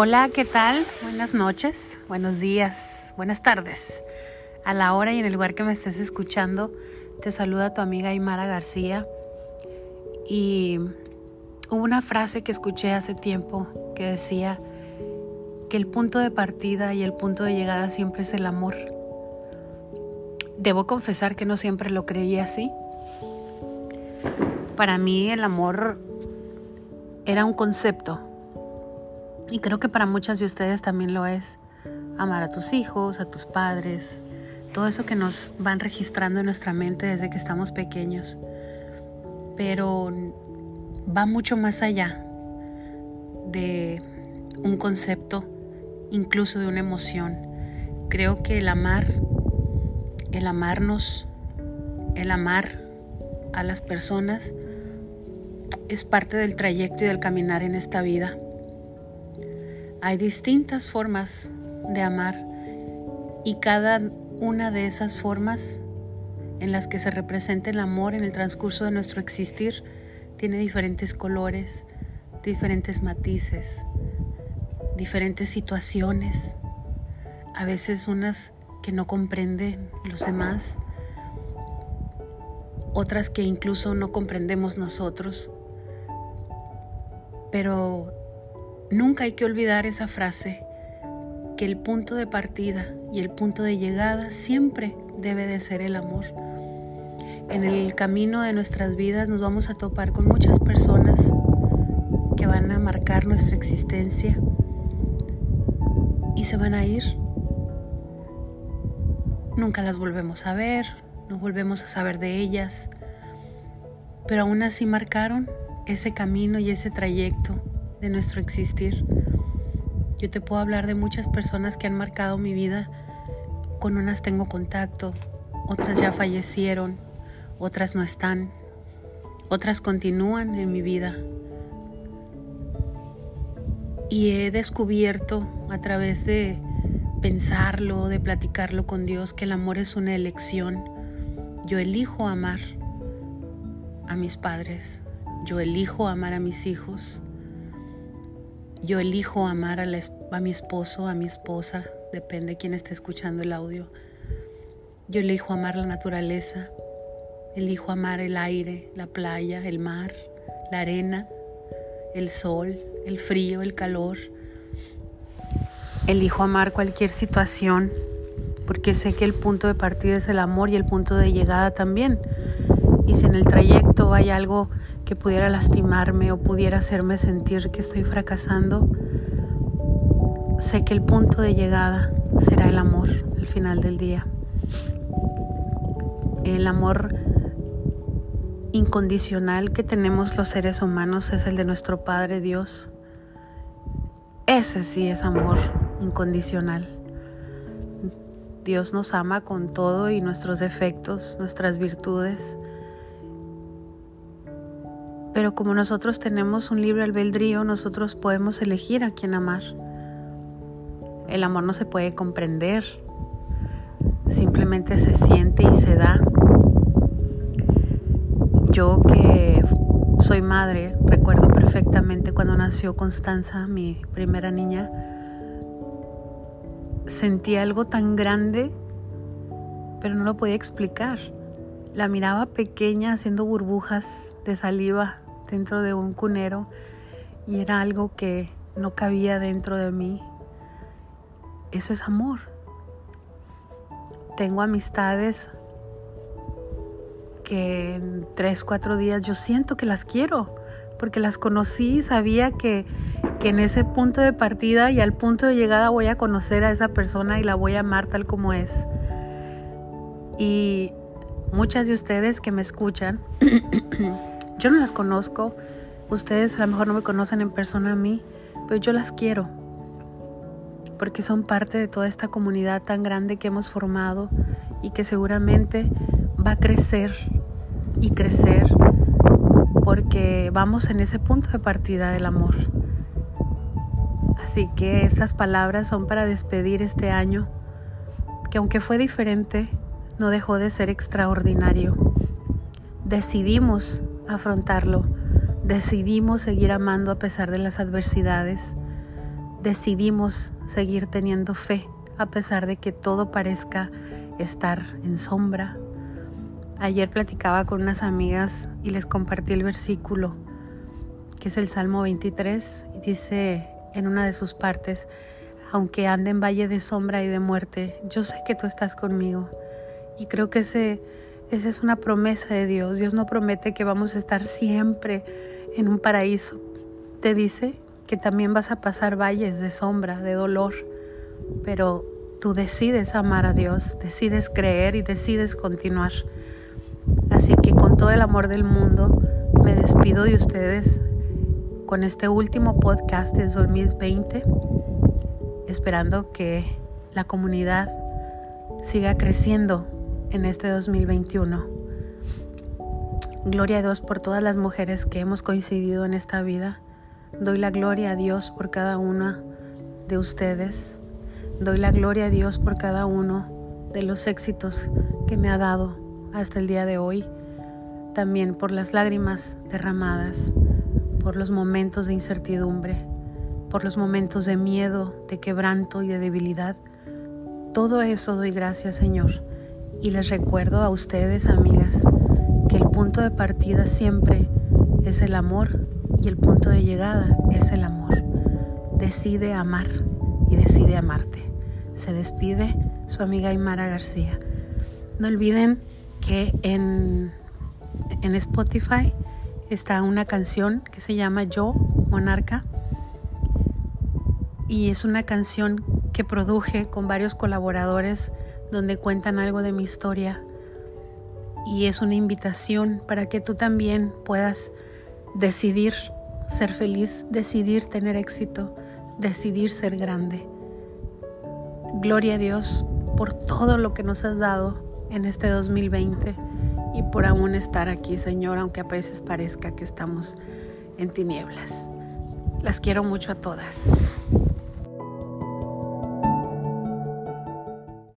Hola, ¿qué tal? Buenas noches, buenos días, buenas tardes. A la hora y en el lugar que me estés escuchando, te saluda tu amiga Aymara García. Y hubo una frase que escuché hace tiempo que decía que el punto de partida y el punto de llegada siempre es el amor. Debo confesar que no siempre lo creí así. Para mí el amor era un concepto y creo que para muchas de ustedes también lo es. Amar a tus hijos, a tus padres, todo eso que nos van registrando en nuestra mente desde que estamos pequeños. Pero va mucho más allá de un concepto, incluso de una emoción. Creo que el amar, el amarnos, el amar a las personas es parte del trayecto y del caminar en esta vida. Hay distintas formas de amar y cada una de esas formas en las que se representa el amor en el transcurso de nuestro existir tiene diferentes colores, diferentes matices, diferentes situaciones, a veces unas que no comprenden los demás, otras que incluso no comprendemos nosotros. Pero Nunca hay que olvidar esa frase, que el punto de partida y el punto de llegada siempre debe de ser el amor. En el camino de nuestras vidas nos vamos a topar con muchas personas que van a marcar nuestra existencia y se van a ir. Nunca las volvemos a ver, no volvemos a saber de ellas, pero aún así marcaron ese camino y ese trayecto de nuestro existir. Yo te puedo hablar de muchas personas que han marcado mi vida. Con unas tengo contacto, otras ya fallecieron, otras no están, otras continúan en mi vida. Y he descubierto a través de pensarlo, de platicarlo con Dios, que el amor es una elección. Yo elijo amar a mis padres, yo elijo amar a mis hijos, yo elijo amar a, mi esposo, a mi esposa, depende de quién esté escuchando el audio. Yo elijo amar la naturaleza, elijo amar el aire, la playa, el mar, la arena, el sol, el frío, el calor. Elijo amar cualquier situación porque sé que el punto de partida es el amor y el punto de llegada también. Y si en el trayecto hay algo que pudiera lastimarme o pudiera hacerme sentir que estoy fracasando, sé que el punto de llegada será el amor al final del día. El amor incondicional que tenemos los seres humanos es el de nuestro Padre Dios. Ese sí es amor incondicional. Dios nos ama con todo y nuestros defectos, nuestras virtudes, pero como nosotros tenemos un libre albedrío, nosotros podemos elegir a quién amar. El amor no se puede comprender, simplemente se siente y se da. Yo que soy madre, recuerdo perfectamente cuando nació Constanza, mi primera niña, sentí algo tan grande, pero no lo podía explicar. La miraba pequeña haciendo burbujas de saliva dentro de un cunero y era algo que no cabía dentro de mí. Eso es amor. Tengo amistades que en tres, cuatro días yo siento que las quiero, porque las conocí, sabía que, que en ese punto de partida y al punto de llegada voy a conocer a esa persona y la voy a amar tal como es. Y muchas de ustedes que me escuchan Yo no las conozco, ustedes a lo mejor no me conocen en persona a mí, pero yo las quiero, porque son parte de toda esta comunidad tan grande que hemos formado y que seguramente va a crecer y crecer porque vamos en ese punto de partida del amor. Así que estas palabras son para despedir este año, que aunque fue diferente, no dejó de ser extraordinario. Decidimos afrontarlo. Decidimos seguir amando a pesar de las adversidades. decidimos seguir teniendo fe a pesar de que todo parezca estar en sombra. Ayer platicaba con unas amigas y les compartí el versículo que es el Salmo 23 y dice en una de sus partes, aunque ande en valle de sombra y de muerte, yo sé que tú estás conmigo. Y creo que ese, esa es una promesa de Dios. Dios no promete que vamos a estar siempre en un paraíso. Te dice que también vas a pasar valles de sombra, de dolor, pero tú decides amar a Dios, decides creer y decides continuar. Así que con todo el amor del mundo me despido de ustedes con este último podcast de 2020, esperando que la comunidad siga creciendo en este 2021. Gloria a Dios por todas las mujeres que hemos coincidido en esta vida. Doy la gloria a Dios por cada una de ustedes. Doy la gloria a Dios por cada uno de los éxitos que me ha dado hasta el día de hoy. También por las lágrimas derramadas, por los momentos de incertidumbre, por los momentos de miedo, de quebranto y de debilidad. Todo eso doy gracias, Señor. Y les recuerdo a ustedes, amigas, que el punto de partida siempre es el amor y el punto de llegada es el amor. Decide amar y decide amarte. Se despide su amiga Aymara García. No olviden que en, en Spotify está una canción que se llama Yo, Monarca, y es una canción que produje con varios colaboradores donde cuentan algo de mi historia y es una invitación para que tú también puedas decidir ser feliz, decidir tener éxito, decidir ser grande. Gloria a Dios por todo lo que nos has dado en este 2020 y por aún estar aquí, Señor, aunque a veces parezca que estamos en tinieblas. Las quiero mucho a todas.